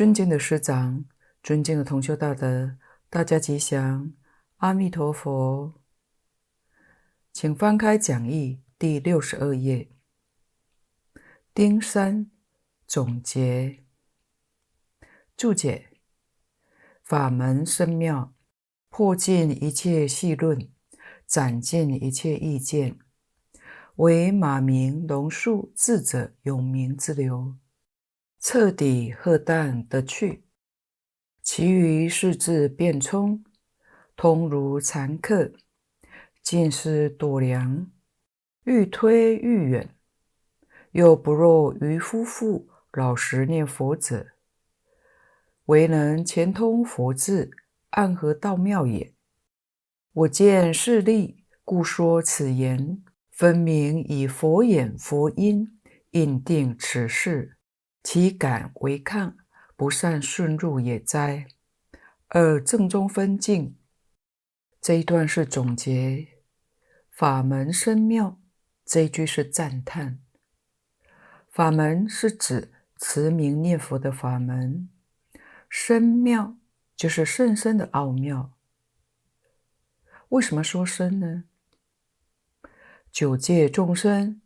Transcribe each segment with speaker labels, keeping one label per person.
Speaker 1: 尊敬的师长、尊敬的同修大德，大家吉祥，阿弥陀佛。请翻开讲义第六十二页，丁三总结注解：法门深妙，破尽一切戏论，斩尽一切意见，为马鸣龙树智者永明之流。彻底赫淡得去，其余四字辩聪，通如禅客，尽是度量，愈推愈远，又不若愚夫妇老实念佛者，唯能前通佛智，暗合道妙也。我见事例，故说此言，分明以佛眼佛音印定此事。其感违抗，不善顺入也哉。而正中分尽，这一段是总结。法门深妙，这一句是赞叹。法门是指持名念佛的法门，深妙就是甚深的奥妙。为什么说深呢？九界众生，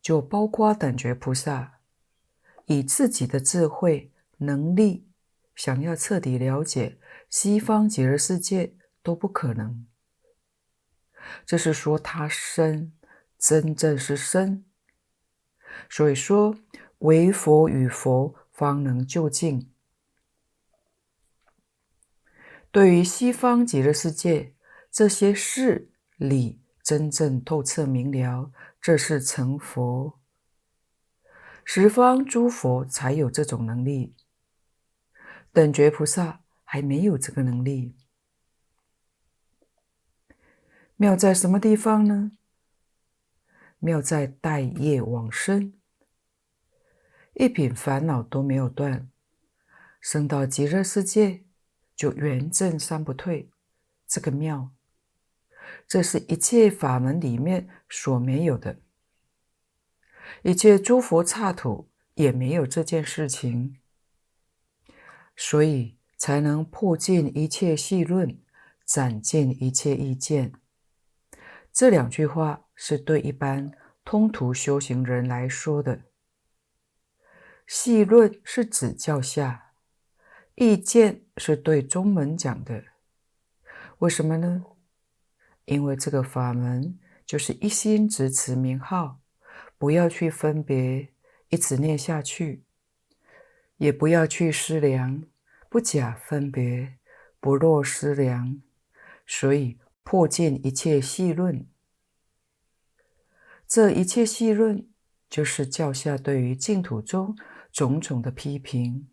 Speaker 1: 就包括等觉菩萨。以自己的智慧能力，想要彻底了解西方极乐世界都不可能。这是说他深，真正是深。所以说，唯佛与佛方能就近。对于西方极乐世界这些事理真正透彻明了，这是成佛。十方诸佛才有这种能力，等觉菩萨还没有这个能力。妙在什么地方呢？妙在带业往生，一品烦恼都没有断，生到极乐世界就圆证三不退。这个妙，这是一切法门里面所没有的。一切诸佛刹土也没有这件事情，所以才能破尽一切细论，斩尽一切意见。这两句话是对一般通途修行人来说的。细论是指教下，意见是对中门讲的。为什么呢？因为这个法门就是一心执持名号。不要去分别，一直念下去；也不要去思量，不假分别，不落思量。所以破尽一切细论，这一切细论就是教下对于净土中种种的批评，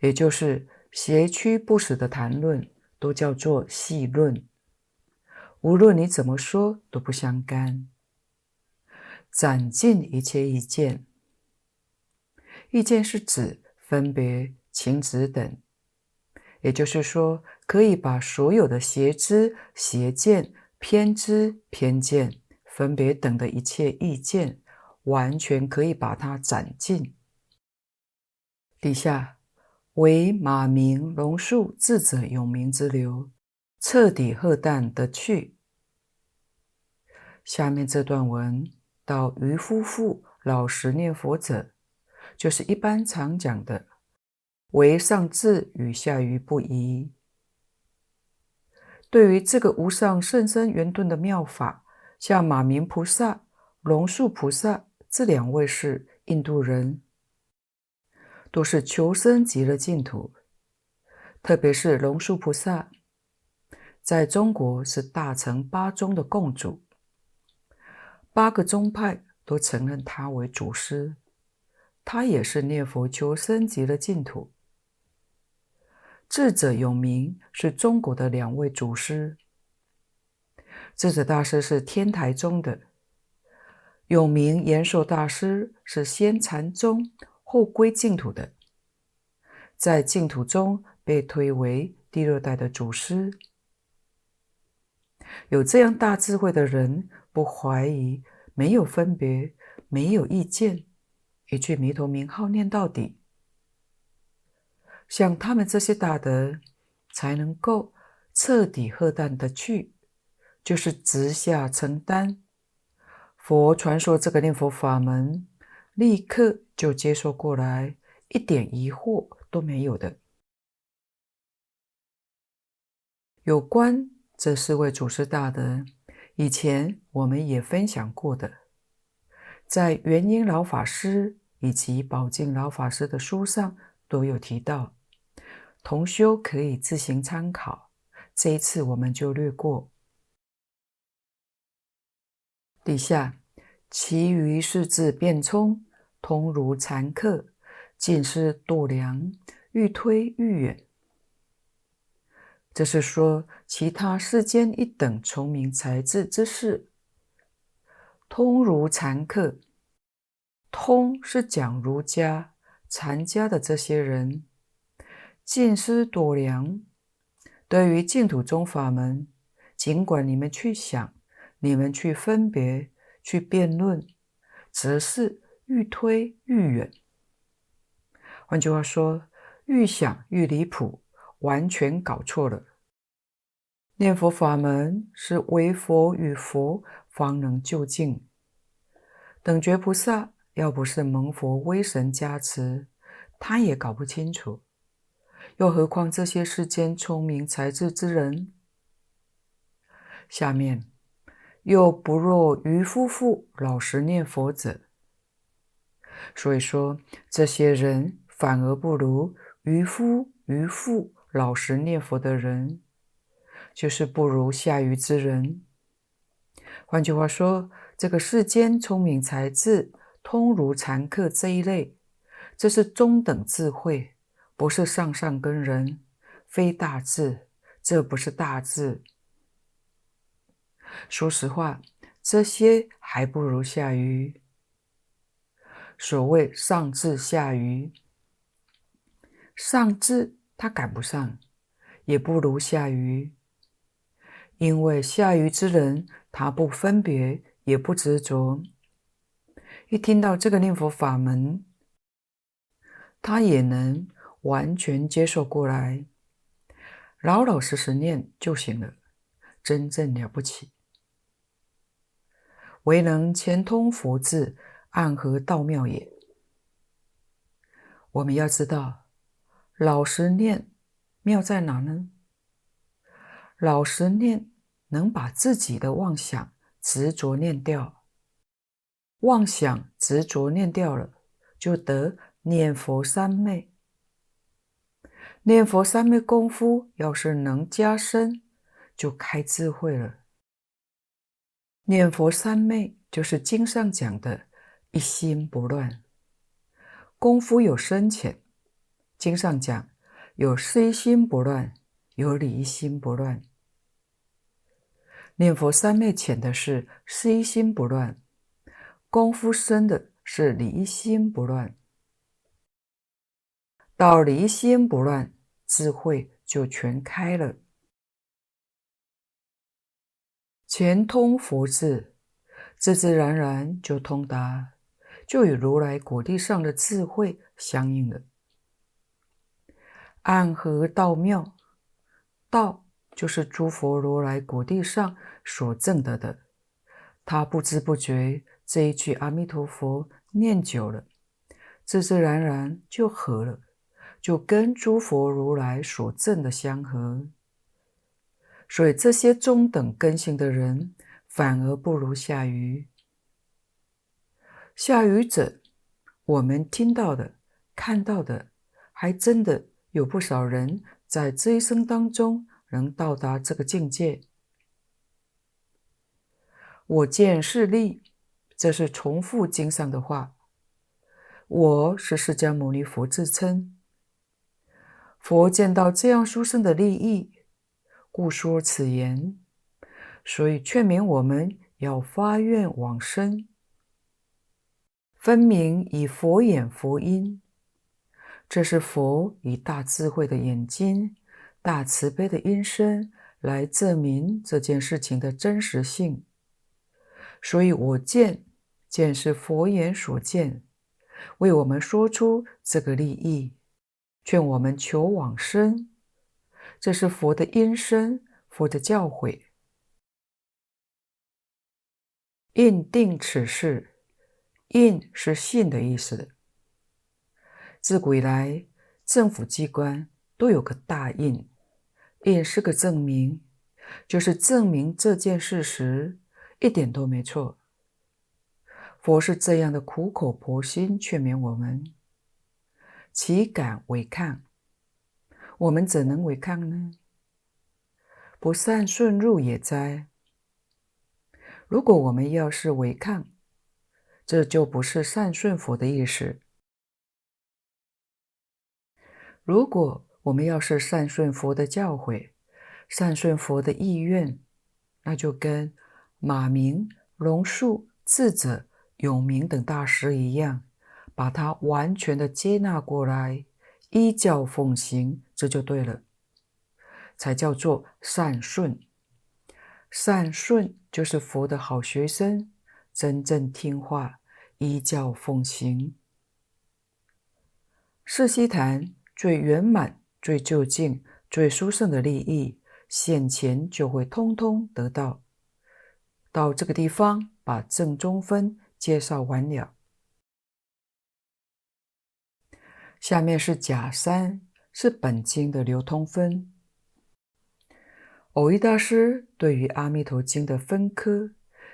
Speaker 1: 也就是邪曲不实的谈论，都叫做细论。无论你怎么说，都不相干。斩尽一切意见，意见是指分别、情执等，也就是说，可以把所有的邪知、邪见、偏知、偏见、分别等的一切意见，完全可以把它斩尽。底下为马鸣龙树智者永明之流，彻底喝淡得去。下面这段文。到愚夫妇老实念佛者，就是一般常讲的，唯上智与下愚不移。对于这个无上甚深圆顿的妙法，像马鸣菩萨、龙树菩萨这两位是印度人，都是求生极乐净土。特别是龙树菩萨，在中国是大乘八宗的共主。八个宗派都承认他为祖师，他也是念佛求生极乐净土。智者永明是中国的两位祖师，智者大师是天台宗的，永明延寿大师是先禅宗后归净土的，在净土中被推为第二代的祖师。有这样大智慧的人，不怀疑，没有分别，没有意见，一句弥陀名号念到底，像他们这些大德，才能够彻底喝淡的去，就是直下承担。佛传说这个念佛法门，立刻就接受过来，一点疑惑都没有的。有关这四位祖师大德，以前我们也分享过的，在圆瑛老法师以及宝静老法师的书上都有提到，同修可以自行参考。这一次我们就略过。底下，其余四字变冲，通如禅客，尽是度量，愈推愈远。这是说其他世间一等聪明才智之士，通如禅客。通是讲儒家、禅家的这些人，尽思度量。对于净土宗法门，尽管你们去想，你们去分别、去辩论，则是愈推愈远。换句话说，愈想愈离谱，完全搞错了。念佛法门是为佛与佛方能就近。等觉菩萨要不是蒙佛威神加持，他也搞不清楚。又何况这些世间聪明才智之人？下面又不若愚夫妇老实念佛者，所以说这些人反而不如愚夫愚妇老实念佛的人，就是不如下愚之人。换句话说，这个世间聪明才智通如禅客这一类，这是中等智慧。不是上上根人，非大智，这不是大智。说实话，这些还不如下愚。所谓上智下愚，上智他赶不上，也不如下愚。因为下愚之人，他不分别，也不执着。一听到这个念佛法门，他也能。完全接受过来，老老实实念就行了，真正了不起。唯能前通佛智，暗合道妙也。我们要知道，老实念妙在哪呢？老实念能把自己的妄想执着念掉，妄想执着念掉了，就得念佛三昧。念佛三昧功夫要是能加深，就开智慧了。念佛三昧就是经上讲的一心不乱，功夫有深浅。经上讲有虽心不乱，有离心不乱。念佛三昧浅的是虽心不乱，功夫深的是离心不乱。到离心不乱，智慧就全开了。前通佛智，自自然然就通达，就与如来果地上的智慧相应了。暗合道妙，道就是诸佛如来果地上所证得的。他不知不觉这一句阿弥陀佛念久了，自自然然就合了。就跟诸佛如来所证的相合，所以这些中等根性的人反而不如下愚。下愚者，我们听到的、看到的，还真的有不少人在这一生当中能到达这个境界。我见是利，这是重复经上的话。我是释迦牟尼佛自称。佛见到这样殊胜的利益，故说此言，所以劝勉我们要发愿往生，分明以佛眼佛音，这是佛以大智慧的眼睛、大慈悲的音声来证明这件事情的真实性。所以我见，见是佛眼所见，为我们说出这个利益。劝我们求往生，这是佛的音声，佛的教诲。印定此事，印是信的意思。自古以来，政府机关都有个大印，印是个证明，就是证明这件事实，一点都没错。佛是这样的苦口婆心劝勉我们。岂敢违抗？我们怎能违抗呢？不善顺入也哉！如果我们要是违抗，这就不是善顺佛的意思。如果我们要是善顺佛的教诲，善顺佛的意愿，那就跟马明、龙树、智者、永明等大师一样。把它完全的接纳过来，依教奉行，这就对了，才叫做善顺。善顺就是佛的好学生，真正听话，依教奉行。世曦坛最圆满、最究竟、最殊胜的利益，现前就会通通得到。到这个地方，把正宗分介绍完了。下面是甲三，是本经的流通分。蕅益大师对于《阿弥陀经》的分科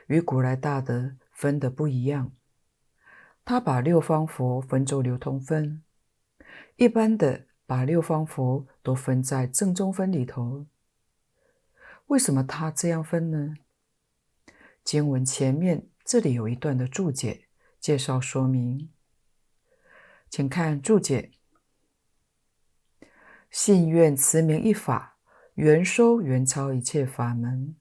Speaker 1: 与古来大德分的不一样，他把六方佛分作流通分，一般的把六方佛都分在正中分里头。为什么他这样分呢？经文前面这里有一段的注解，介绍说明。请看注解：信愿慈名一法，圆收圆超一切法门，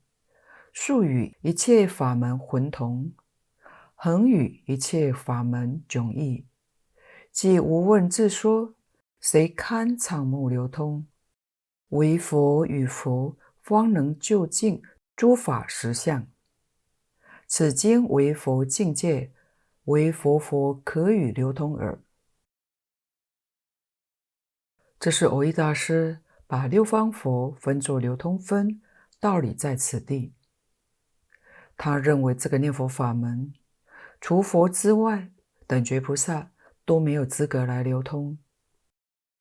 Speaker 1: 数与一切法门浑同，恒与一切法门迥异，即无问自说，谁堪场目流通？唯佛与佛方能究竟诸法实相。此经为佛境界，唯佛佛可与流通耳。这是蕅益大师把六方佛分作流通分，道理在此地。他认为这个念佛法门，除佛之外，等觉菩萨都没有资格来流通。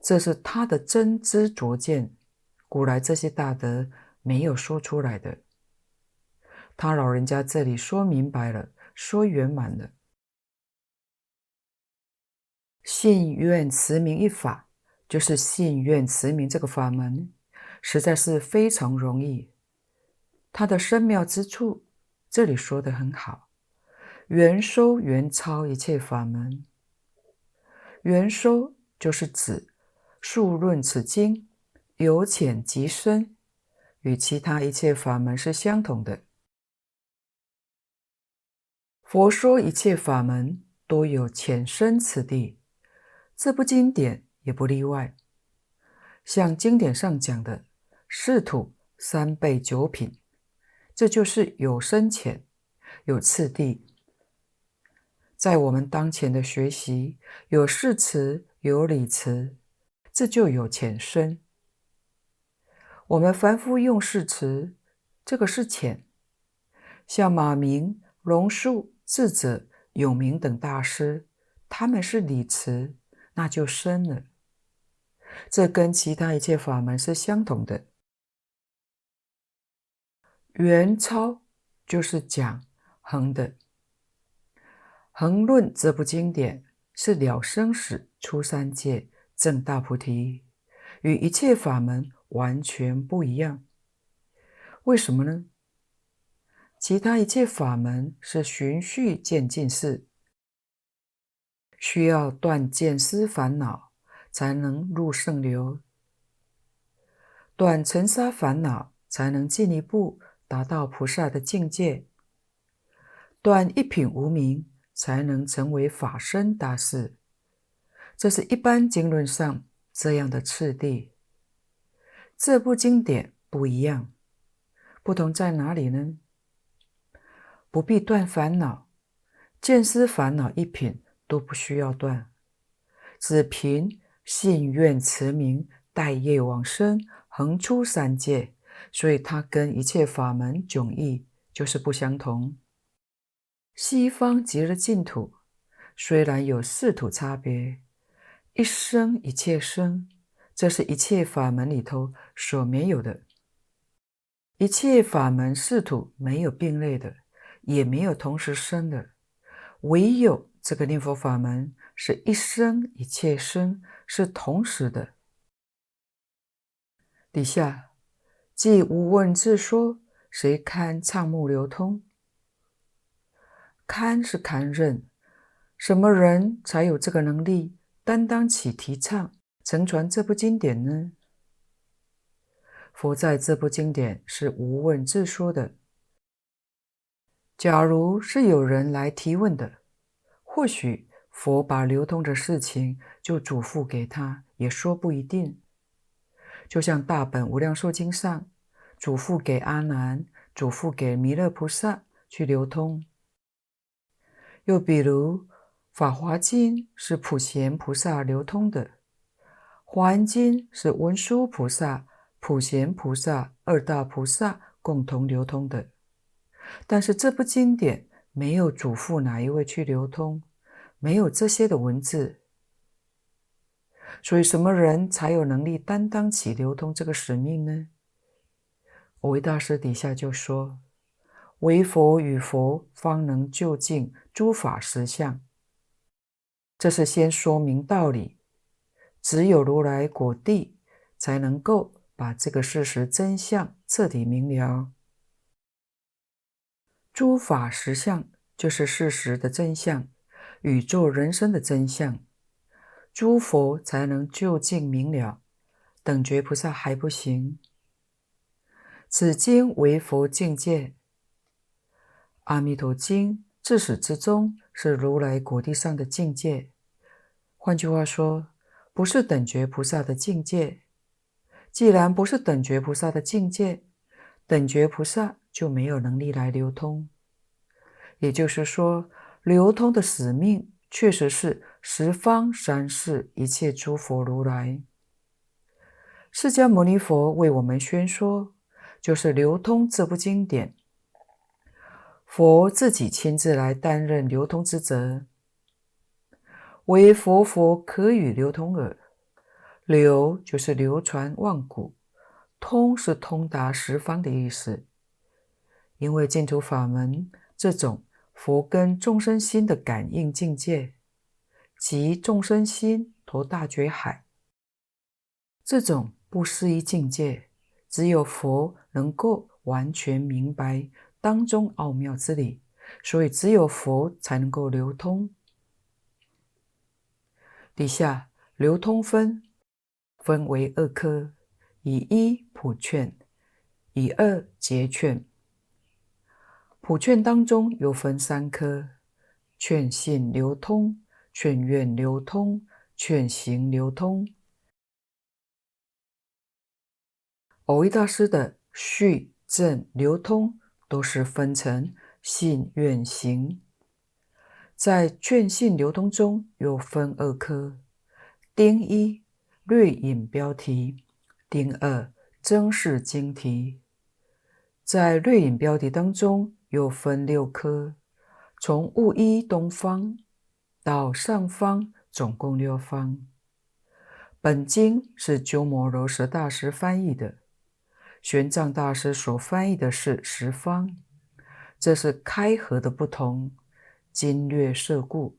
Speaker 1: 这是他的真知灼见，古来这些大德没有说出来的。他老人家这里说明白了，说圆满了。信愿持名一法。就是信愿持名这个法门，实在是非常容易。它的深妙之处，这里说得很好。圆收圆超一切法门，圆收就是指述论此经，由浅及深，与其他一切法门是相同的。佛说一切法门都有浅深次第，这部经典。也不例外，像经典上讲的“四土三辈九品”，这就是有深浅，有次第。在我们当前的学习，有释词，有理词，这就有浅深。我们凡夫用世词，这个是浅；像马明、龙树、智者、永明等大师，他们是理词，那就深了。这跟其他一切法门是相同的。圆超就是讲恒的。恒论这部经典是了生死、出三界、证大菩提，与一切法门完全不一样。为什么呢？其他一切法门是循序渐进式，需要断见思烦恼。才能入圣流，断尘沙烦恼，才能进一步达到菩萨的境界；断一品无明，才能成为法身大士。这是一般经论上这样的次第。这部经典不一样，不同在哪里呢？不必断烦恼，见思烦恼一品都不需要断，只凭。信愿持名，带业往生，横出三界，所以它跟一切法门迥异，就是不相同。西方极乐净土虽然有四土差别，一生一切生，这是一切法门里头所没有的。一切法门四土没有并类的，也没有同时生的，唯有这个念佛法门是一生一切生，是同时的。底下，即无问自说，谁堪畅目流通？堪是堪任，什么人才有这个能力担当起提倡、承传这部经典呢？佛在这部经典是无问自说的。假如是有人来提问的，或许佛把流通的事情就嘱咐给他，也说不一定。就像大本无量寿经上嘱咐给阿难，嘱咐给弥勒菩萨去流通。又比如法华经是普贤菩萨流通的，华严经是文殊菩萨、普贤菩萨二大菩萨共同流通的。但是这部经典没有嘱咐哪一位去流通，没有这些的文字，所以什么人才有能力担当起流通这个使命呢？蕅益大师底下就说：“唯佛与佛方能究竟诸法实相。”这是先说明道理，只有如来果地才能够把这个事实真相彻底明了。诸法实相就是事实的真相，宇宙人生的真相，诸佛才能究竟明了，等觉菩萨还不行。此经为佛境界，《阿弥陀经》自始至终是如来果地上的境界。换句话说，不是等觉菩萨的境界。既然不是等觉菩萨的境界，等觉菩萨就没有能力来流通，也就是说，流通的使命确实是十方三世一切诸佛如来。释迦牟尼佛为我们宣说，就是流通这部经典，佛自己亲自来担任流通之责，唯佛佛可与流通耳。流就是流传万古，通是通达十方的意思。因为净土法门这种佛跟众生心的感应境界，即众生心投大觉海，这种不思议境界，只有佛能够完全明白当中奥妙之理，所以只有佛才能够流通。底下流通分。分为二科，以一普劝，以二结劝。普劝当中又分三科：劝信流通、劝愿流通、劝行流通。蕅益大师的序正流通都是分成信愿行，在劝信流通中又分二科：丁一。略引标题，丁二增释经题，在略引标题当中又分六科，从戊一东方到上方，总共六方。本经是鸠摩罗什大师翻译的，玄奘大师所翻译的是十方，这是开合的不同，经略涉故。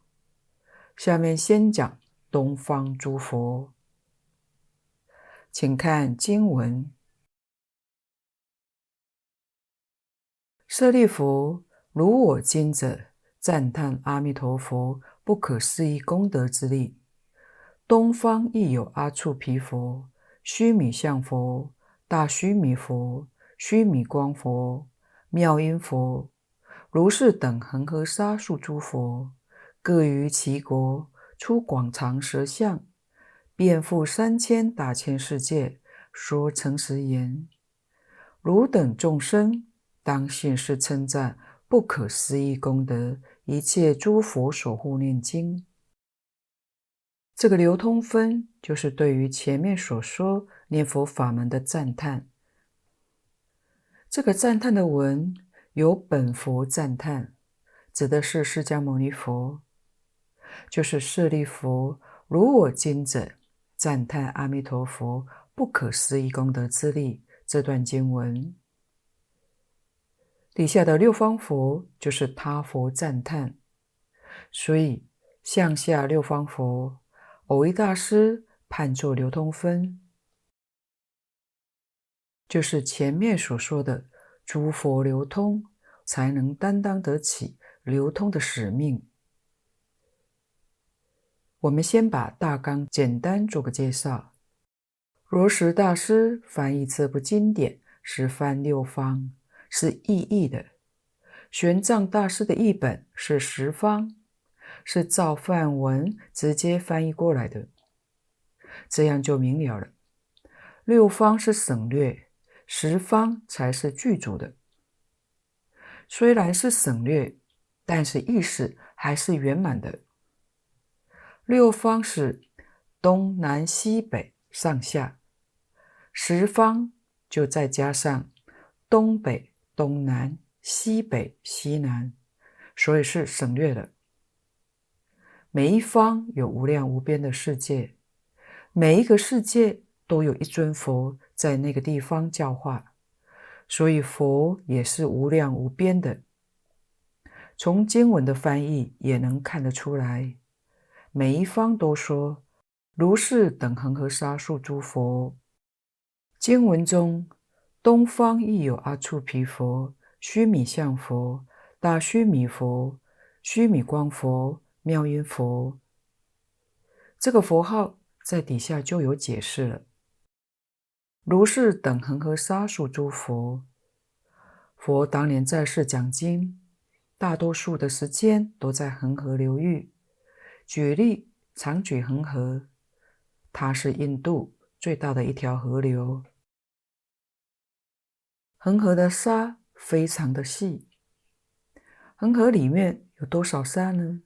Speaker 1: 下面先讲东方诸佛。请看经文：舍利弗，如我今者赞叹阿弥陀佛不可思议功德之力。东方亦有阿閦毗佛、须弥相佛、大须弥佛、须弥光佛、妙音佛，如是等恒河沙数诸佛，各于其国出广长舌相。遍覆三千大千世界，说诚实言：汝等众生当信是称赞不可思议功德，一切诸佛所护念经。这个流通分就是对于前面所说念佛法门的赞叹。这个赞叹的文由本佛赞叹，指的是释迦牟尼佛，就是舍利弗如我今者赞叹阿弥陀佛不可思议功德之力。这段经文底下的六方佛就是他佛赞叹，所以向下六方佛。偶一大师判作流通分，就是前面所说的诸佛流通，才能担当得起流通的使命。我们先把大纲简单做个介绍。罗什大师翻译这部经典是翻六方，是意译的；玄奘大师的译本是十方。是照梵文直接翻译过来的，这样就明了了。六方是省略，十方才是具足的。虽然是省略，但是意识还是圆满的。六方是东南西北上下，十方就再加上东北、东南、西北、西南，所以是省略的。每一方有无量无边的世界，每一个世界都有一尊佛在那个地方教化，所以佛也是无量无边的。从经文的翻译也能看得出来，每一方都说如是等恒河沙数诸佛。经文中，东方亦有阿处毗佛、须弥相佛、大须弥佛、须弥光佛。妙音佛，这个佛号在底下就有解释了。如是等恒河沙数诸佛，佛当年在世讲经，大多数的时间都在恒河流域。举例，长举恒河，它是印度最大的一条河流。恒河的沙非常的细，恒河里面有多少沙呢？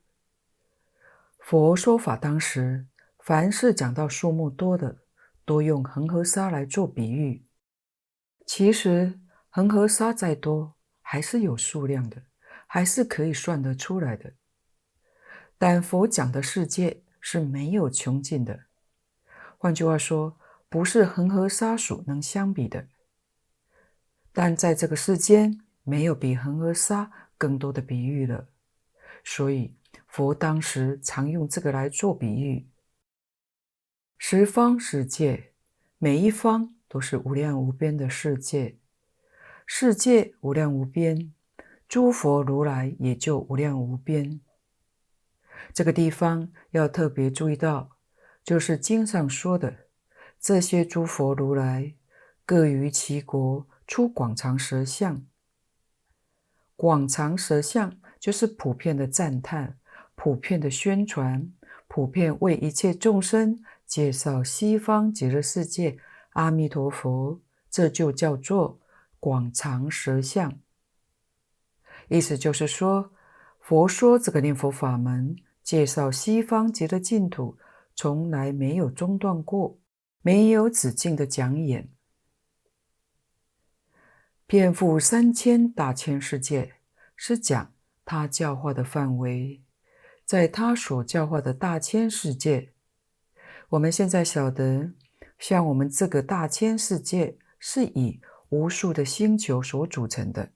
Speaker 1: 佛说法当时，凡是讲到数目多的，多用恒河沙来做比喻。其实恒河沙再多，还是有数量的，还是可以算得出来的。但佛讲的世界是没有穷尽的，换句话说，不是恒河沙数能相比的。但在这个世间，没有比恒河沙更多的比喻了，所以。佛当时常用这个来做比喻。十方世界，每一方都是无量无边的世界，世界无量无边，诸佛如来也就无量无边。这个地方要特别注意到，就是经上说的这些诸佛如来，各于其国出广长舌相。广长舌相就是普遍的赞叹。普遍的宣传，普遍为一切众生介绍西方极乐世界阿弥陀佛，这就叫做广长舌相。意思就是说，佛说这个念佛法门，介绍西方极乐净土，从来没有中断过，没有止境的讲演，遍覆三千大千世界，是讲他教化的范围。在他所教化的大千世界，我们现在晓得，像我们这个大千世界是以无数的星球所组成的。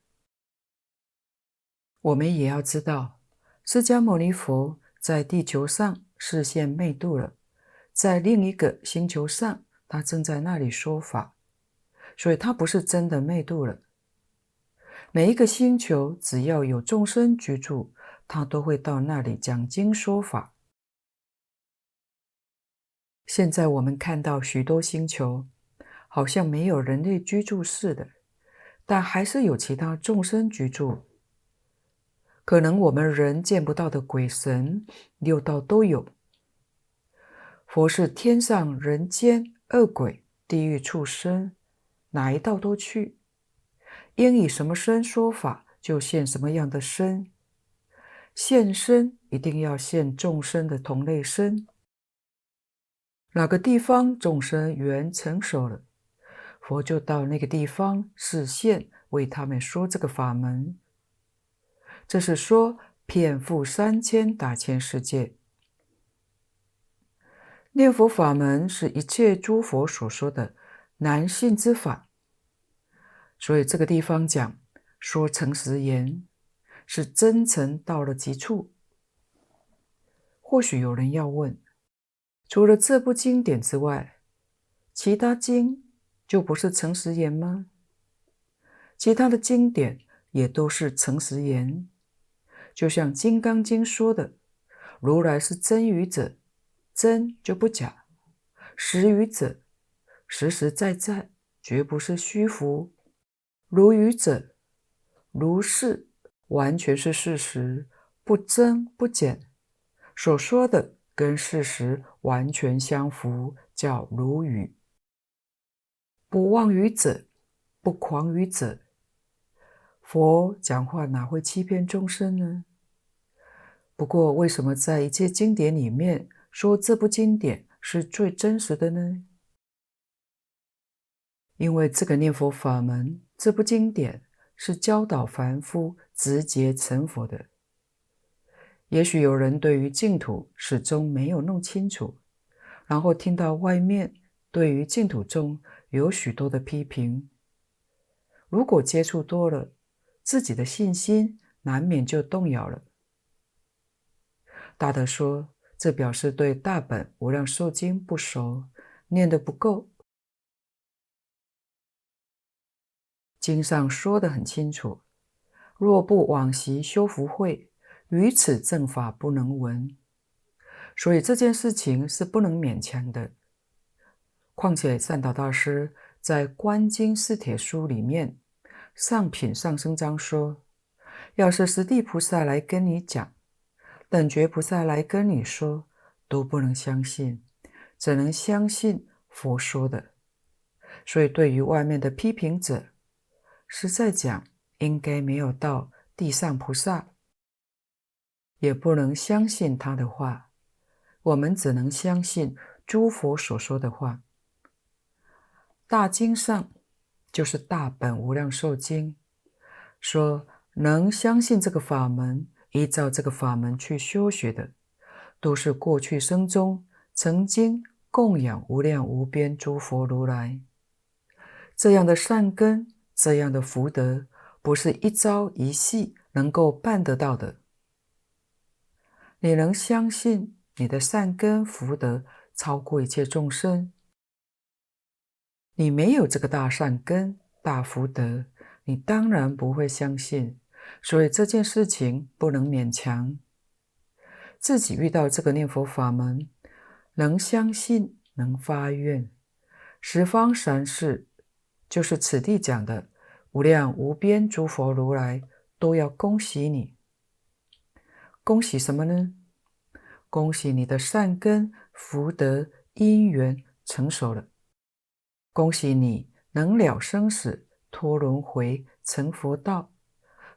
Speaker 1: 我们也要知道，释迦牟尼佛在地球上示现灭度了，在另一个星球上，他正在那里说法，所以他不是真的灭度了。每一个星球只要有众生居住。他都会到那里讲经说法。现在我们看到许多星球，好像没有人类居住似的，但还是有其他众生居住。可能我们人见不到的鬼神、六道都有。佛是天上人间、恶鬼、地狱、畜生，哪一道都去。应以什么身说法，就现什么样的身。现身一定要现众生的同类身，哪个地方众生缘成熟了，佛就到那个地方示现，为他们说这个法门。这是说遍覆三千大千世界，念佛法门是一切诸佛所说的难信之法。所以这个地方讲说诚实言，是真诚到了极处。或许有人要问：除了这部经典之外，其他经就不是诚实言吗？其他的经典也都是诚实言，就像《金刚经》说的：“如来是真语者，真就不假；实语者，实实在在，绝不是虚浮；如语者，如是，完全是事实，不增不减。”所说的跟事实完全相符，叫如语。不妄语者，不誑语者，佛讲话哪会欺骗众生呢？不过，为什么在一切经典里面说这部经典是最真实的呢？因为这个念佛法门，这部经典是教导凡夫直接成佛的。也许有人对于净土始终没有弄清楚，然后听到外面对于净土中有许多的批评，如果接触多了，自己的信心难免就动摇了。大德说，这表示对大本无量寿经不熟，念得不够。经上说得很清楚，若不往昔修福慧。于此正法不能闻，所以这件事情是不能勉强的。况且善导大师在《观经四帖书》里面上品上生章说：“要是十地菩萨来跟你讲，等觉菩萨来跟你说，都不能相信，只能相信佛说的。所以对于外面的批评者，实在讲，应该没有到地上菩萨。”也不能相信他的话，我们只能相信诸佛所说的话。大经上就是大本无量寿经，说能相信这个法门，依照这个法门去修学的，都是过去生中曾经供养无量无边诸佛如来。这样的善根，这样的福德，不是一朝一夕能够办得到的。你能相信你的善根福德超过一切众生？你没有这个大善根、大福德，你当然不会相信。所以这件事情不能勉强。自己遇到这个念佛法门，能相信，能发愿，十方三世，就是此地讲的无量无边诸佛如来，都要恭喜你。恭喜什么呢？恭喜你的善根福德因缘成熟了。恭喜你能了生死脱轮回成佛道。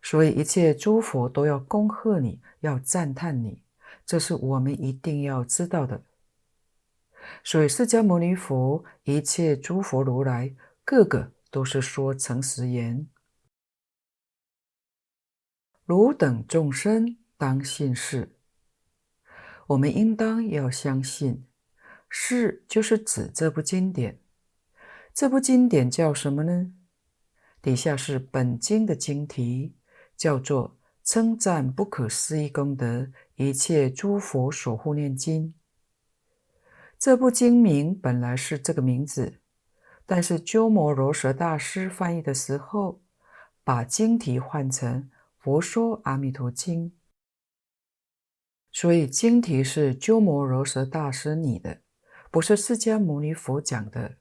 Speaker 1: 所以一切诸佛都要恭贺你，要赞叹你，这是我们一定要知道的。所以释迦牟尼佛一切诸佛如来个个都是说诚实言。汝等众生当信是，我们应当要相信，是就是指这部经典。这部经典叫什么呢？底下是本经的经题，叫做《称赞不可思议功德一切诸佛所护念经》。这部经名本来是这个名字，但是鸠摩罗什大师翻译的时候，把经题换成。佛说阿弥陀经，所以经题是鸠摩罗什大师拟的，不是释迦牟尼佛讲的。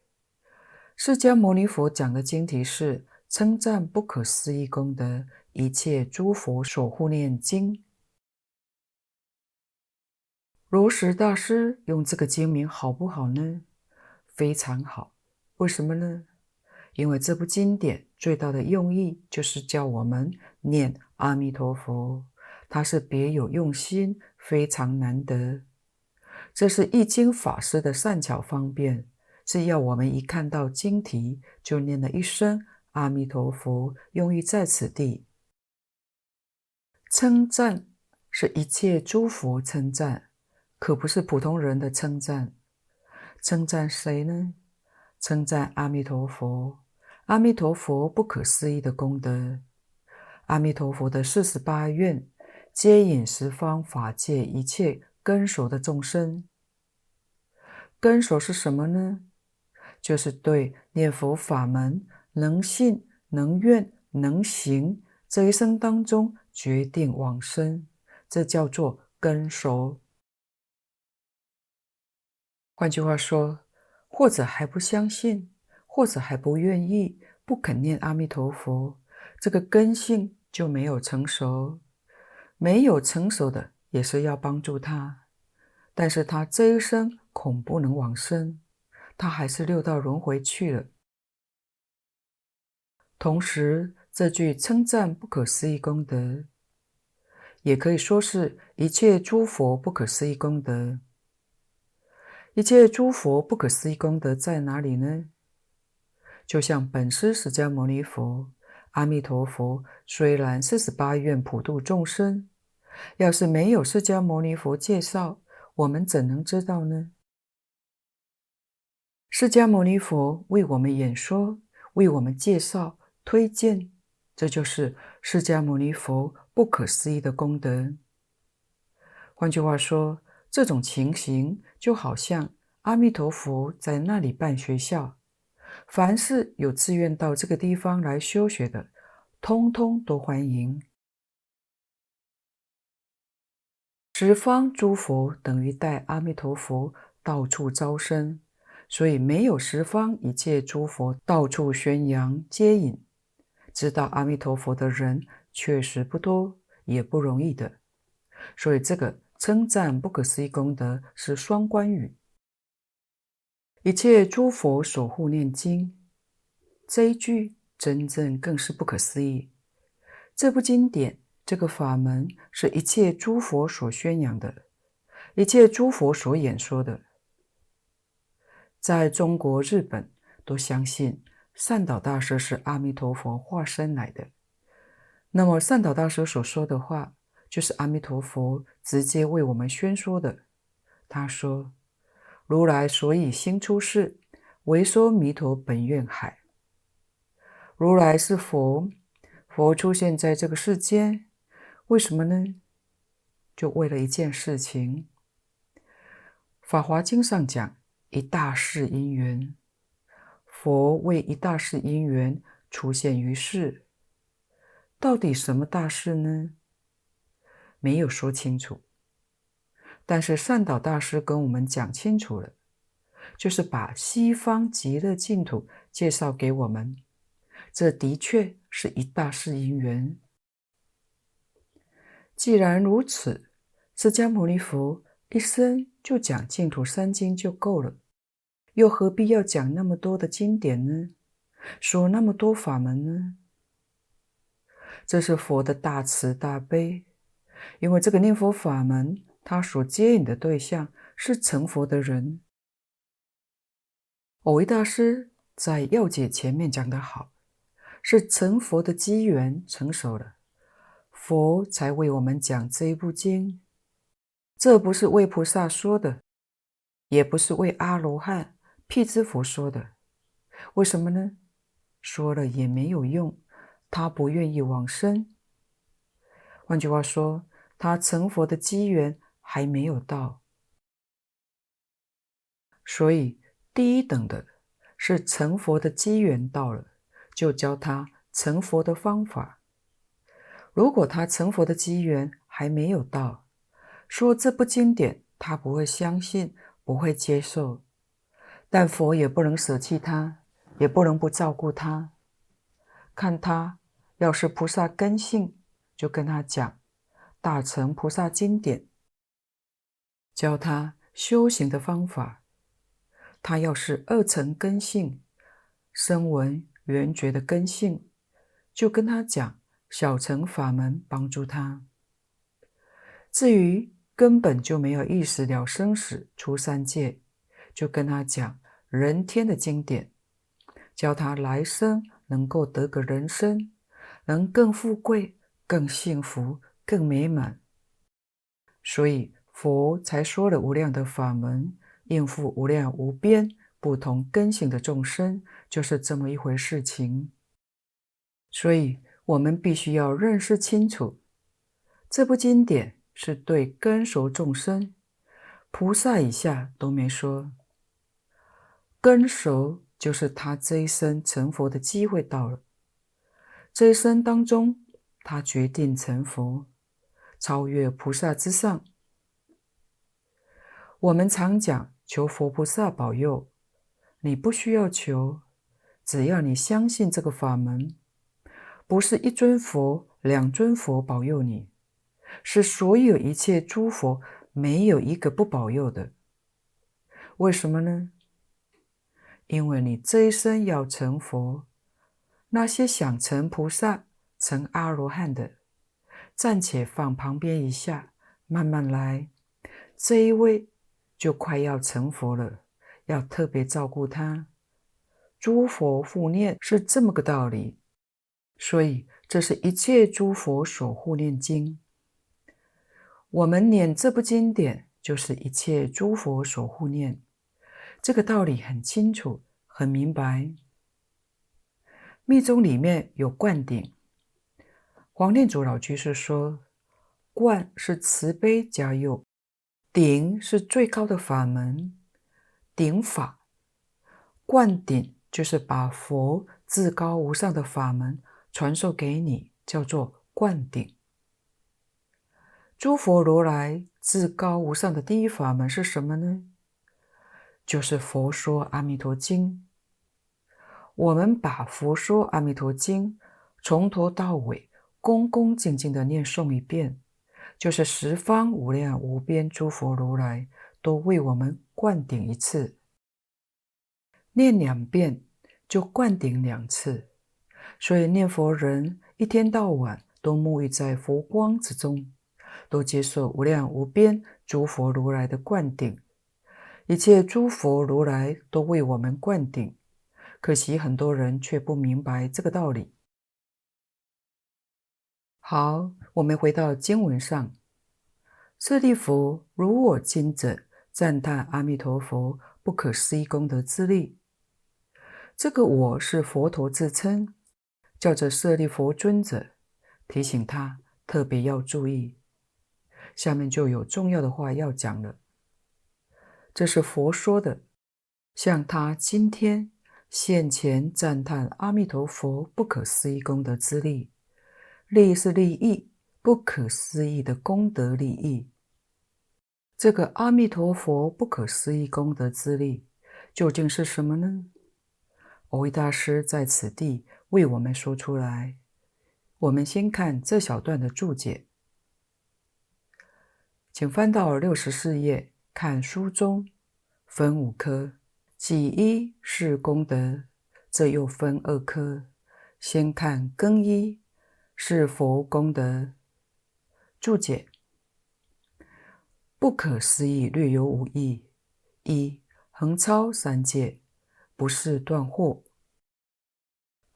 Speaker 1: 释迦牟尼佛讲的经题是称赞不可思议功德一切诸佛所护念经。罗什大师用这个经名好不好呢？非常好。为什么呢？因为这部经典最大的用意就是叫我们念阿弥陀佛，它是别有用心，非常难得。这是易经法师的善巧方便，是要我们一看到经题就念了一声阿弥陀佛，用于在此地。称赞是一切诸佛称赞，可不是普通人的称赞。称赞谁呢？称赞阿弥陀佛，阿弥陀佛不可思议的功德，阿弥陀佛的四十八愿，接引十方法界一切根熟的众生。根熟是什么呢？就是对念佛法门能信、能愿、能行，这一生当中决定往生，这叫做根熟。换句话说，或者还不相信，或者还不愿意、不肯念阿弥陀佛，这个根性就没有成熟。没有成熟的，也是要帮助他，但是他这一生恐不能往生，他还是六道轮回去了。同时，这句称赞不可思议功德，也可以说是一切诸佛不可思议功德。一切诸佛不可思议功德在哪里呢？就像本师释迦牟尼佛、阿弥陀佛，虽然四十八愿普度众生，要是没有释迦牟尼佛介绍，我们怎能知道呢？释迦牟尼佛为我们演说，为我们介绍、推荐，这就是释迦牟尼佛不可思议的功德。换句话说，这种情形就好像阿弥陀佛在那里办学校，凡是有自愿到这个地方来修学的，通通都欢迎。十方诸佛等于带阿弥陀佛到处招生，所以没有十方一切诸佛到处宣扬接引，知道阿弥陀佛的人确实不多，也不容易的。所以这个。称赞不可思议功德是双关语。一切诸佛守护念经，这一句真正更是不可思议。这部经典，这个法门，是一切诸佛所宣扬的，一切诸佛所演说的。在中国、日本都相信善导大师是阿弥陀佛化身来的。那么善导大师所说的话，就是阿弥陀佛直接为我们宣说的。他说：“如来所以心出世，为说弥陀本愿海。如来是佛，佛出现在这个世间，为什么呢？就为了一件事情。《法华经》上讲一大事因缘，佛为一大事因缘出现于世。到底什么大事呢？”没有说清楚，但是善导大师跟我们讲清楚了，就是把西方极乐净土介绍给我们，这的确是一大事因缘。既然如此，释迦牟尼佛一生就讲净土三经就够了，又何必要讲那么多的经典呢？说那么多法门呢？这是佛的大慈大悲。因为这个念佛法门，他所接引的对象是成佛的人。蕅益大师在要解前面讲得好，是成佛的机缘成熟了，佛才为我们讲这一部经。这不是为菩萨说的，也不是为阿罗汉、辟支佛说的。为什么呢？说了也没有用，他不愿意往生。换句话说，他成佛的机缘还没有到，所以第一等的是成佛的机缘到了，就教他成佛的方法。如果他成佛的机缘还没有到，说这部经典他不会相信，不会接受，但佛也不能舍弃他，也不能不照顾他。看他要是菩萨根性，就跟他讲。大乘菩萨经典，教他修行的方法。他要是二乘根性，声闻缘觉的根性，就跟他讲小乘法门帮助他。至于根本就没有意识了生死出三界，就跟他讲人天的经典，教他来生能够得个人生，能更富贵、更幸福、更美满。所以佛才说了无量的法门，应付无量无边不同根性的众生，就是这么一回事情。所以我们必须要认识清楚，这部经典是对根熟众生，菩萨以下都没说。根熟就是他这一生成佛的机会到了，这一生当中，他决定成佛。超越菩萨之上，我们常讲求佛菩萨保佑，你不需要求，只要你相信这个法门，不是一尊佛、两尊佛保佑你，是所有一切诸佛没有一个不保佑的。为什么呢？因为你这一生要成佛，那些想成菩萨、成阿罗汉的。暂且放旁边一下，慢慢来。这一位就快要成佛了，要特别照顾他。诸佛护念是这么个道理，所以这是一切诸佛所护念经。我们念这部经典，就是一切诸佛所护念。这个道理很清楚，很明白。密宗里面有灌顶。黄念祖老居士说：“灌是慈悲加佑，顶是最高的法门，顶法。灌顶就是把佛至高无上的法门传授给你，叫做灌顶。诸佛如来至高无上的第一法门是什么呢？就是《佛说阿弥陀经》。我们把《佛说阿弥陀经》从头到尾。”恭恭敬敬地念诵一遍，就是十方无量无边诸佛如来都为我们灌顶一次；念两遍就灌顶两次。所以念佛人一天到晚都沐浴在佛光之中，都接受无量无边诸佛如来的灌顶。一切诸佛如来都为我们灌顶，可惜很多人却不明白这个道理。好，我们回到经文上。舍利弗，如我今者赞叹阿弥陀佛不可思议功德之力。这个我是佛陀自称，叫做舍利弗尊者，提醒他特别要注意。下面就有重要的话要讲了。这是佛说的，像他今天现前赞叹阿弥陀佛不可思议功德之力。利是利益，不可思议的功德利益。这个阿弥陀佛不可思议功德之力，究竟是什么呢？我为大师在此地为我们说出来。我们先看这小段的注解，请翻到六十四页，看书中分五科，己一是功德，这又分二科，先看庚一。是佛功德注解，不可思议略有五义：一、横超三界，不是断惑；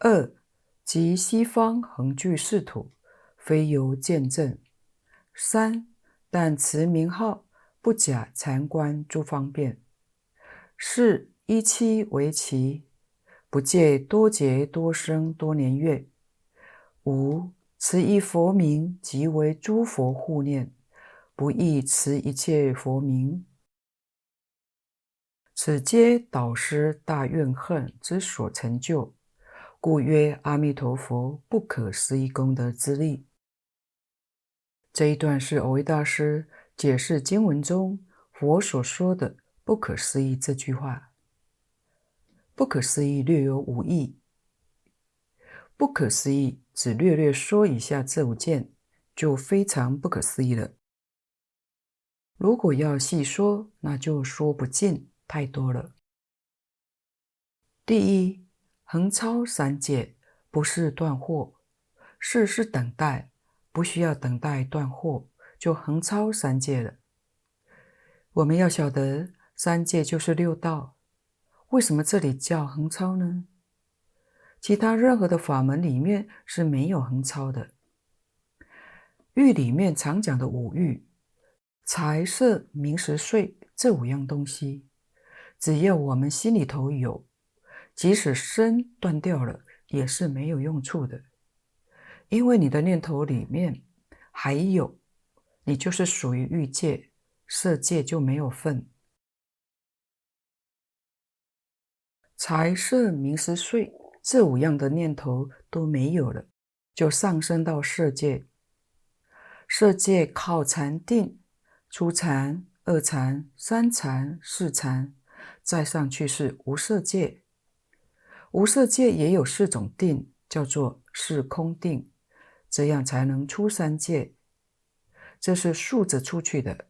Speaker 1: 二、即西方恒具世土，非由见证；三、但持名号，不假禅观诸方便；四、依期为期，不借多劫多生多年月。五、持一佛名，即为诸佛护念，不异持一切佛名。此皆导师大愿恨之所成就，故曰阿弥陀佛不可思议功德之力。这一段是蕅益大师解释经文中佛所说的“不可思议”这句话。不可思议略有五义。不可思议，只略略说一下这五件，就非常不可思议了。如果要细说，那就说不尽，太多了。第一，横超三界，不是断货，是是等待，不需要等待断货，就横超三界了。我们要晓得，三界就是六道。为什么这里叫横超呢？其他任何的法门里面是没有横超的。欲里面常讲的五欲，财色名食睡这五样东西，只要我们心里头有，即使身断掉了，也是没有用处的。因为你的念头里面还有，你就是属于欲界，色界就没有份。财色名食睡这五样的念头都没有了，就上升到色界。色界靠禅定，初禅、二禅、三禅、四禅，再上去是无色界。无色界也有四种定，叫做四空定。这样才能出三界，这是竖着出去的。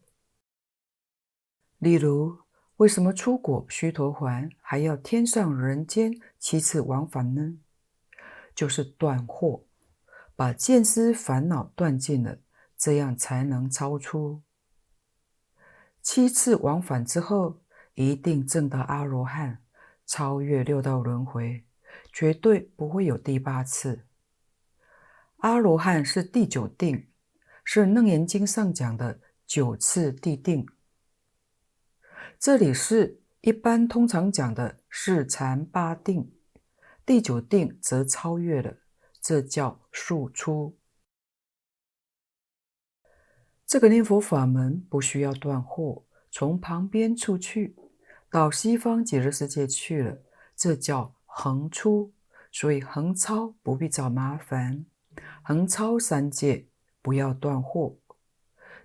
Speaker 1: 例如，为什么出果须陀洹还要天上人间七次往返呢？就是断惑，把见思烦恼断尽了，这样才能超出。七次往返之后，一定证到阿罗汉，超越六道轮回，绝对不会有第八次。阿罗汉是第九定，是《楞严经》上讲的九次地定。这里是一般通常讲的四禅八定，第九定则超越了，这叫速出。这个念佛法门不需要断惑，从旁边出去，到西方极乐世界去了，这叫横出。所以横超不必找麻烦。横超三界，不要断货，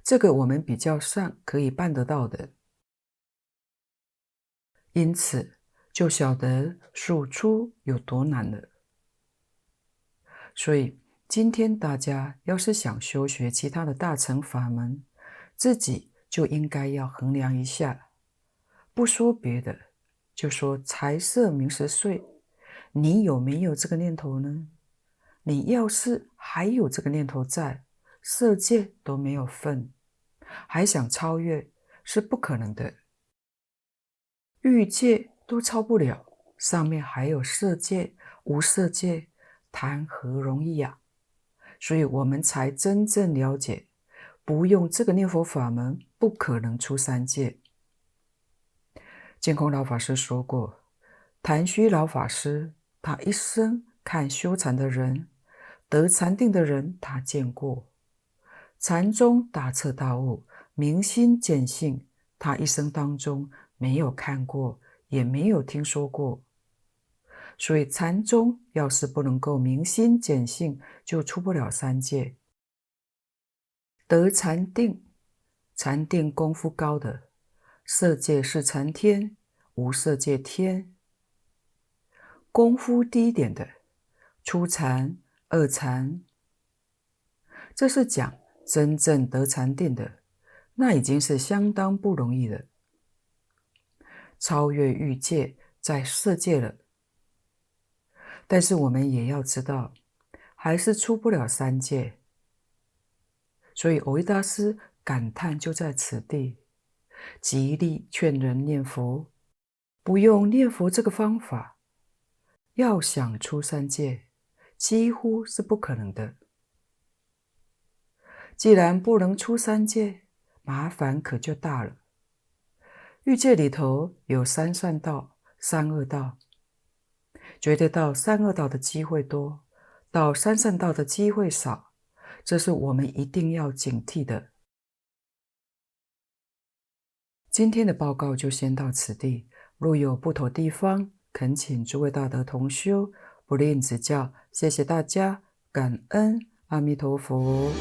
Speaker 1: 这个我们比较上可以办得到的。因此，就晓得数出有多难了。所以，今天大家要是想修学其他的大乘法门，自己就应该要衡量一下。不说别的，就说财色名食睡，你有没有这个念头呢？你要是还有这个念头在，色界都没有份，还想超越是不可能的。欲界都超不了，上面还有色界、无色界，谈何容易呀？所以我们才真正了解，不用这个念佛法门，不可能出三界。净空老法师说过，昙虚老法师他一生看修禅的人。得禅定的人，他见过；禅宗大彻大悟、明心见性，他一生当中没有看过，也没有听说过。所以，禅宗要是不能够明心见性，就出不了三界。得禅定，禅定功夫高的，色界是禅天，无色界天；功夫低一点的，初禅。二禅，这是讲真正得禅定的，那已经是相当不容易了，超越欲界，在色界了。但是我们也要知道，还是出不了三界。所以蕅益大师感叹就在此地，极力劝人念佛，不用念佛这个方法，要想出三界。几乎是不可能的。既然不能出三界，麻烦可就大了。欲界里头有三善道、三恶道，觉得到三恶道的机会多，到三善道的机会少，这是我们一定要警惕的。今天的报告就先到此地，若有不妥地方，恳请诸位大德同修。不吝指教，谢谢大家，感恩阿弥陀佛。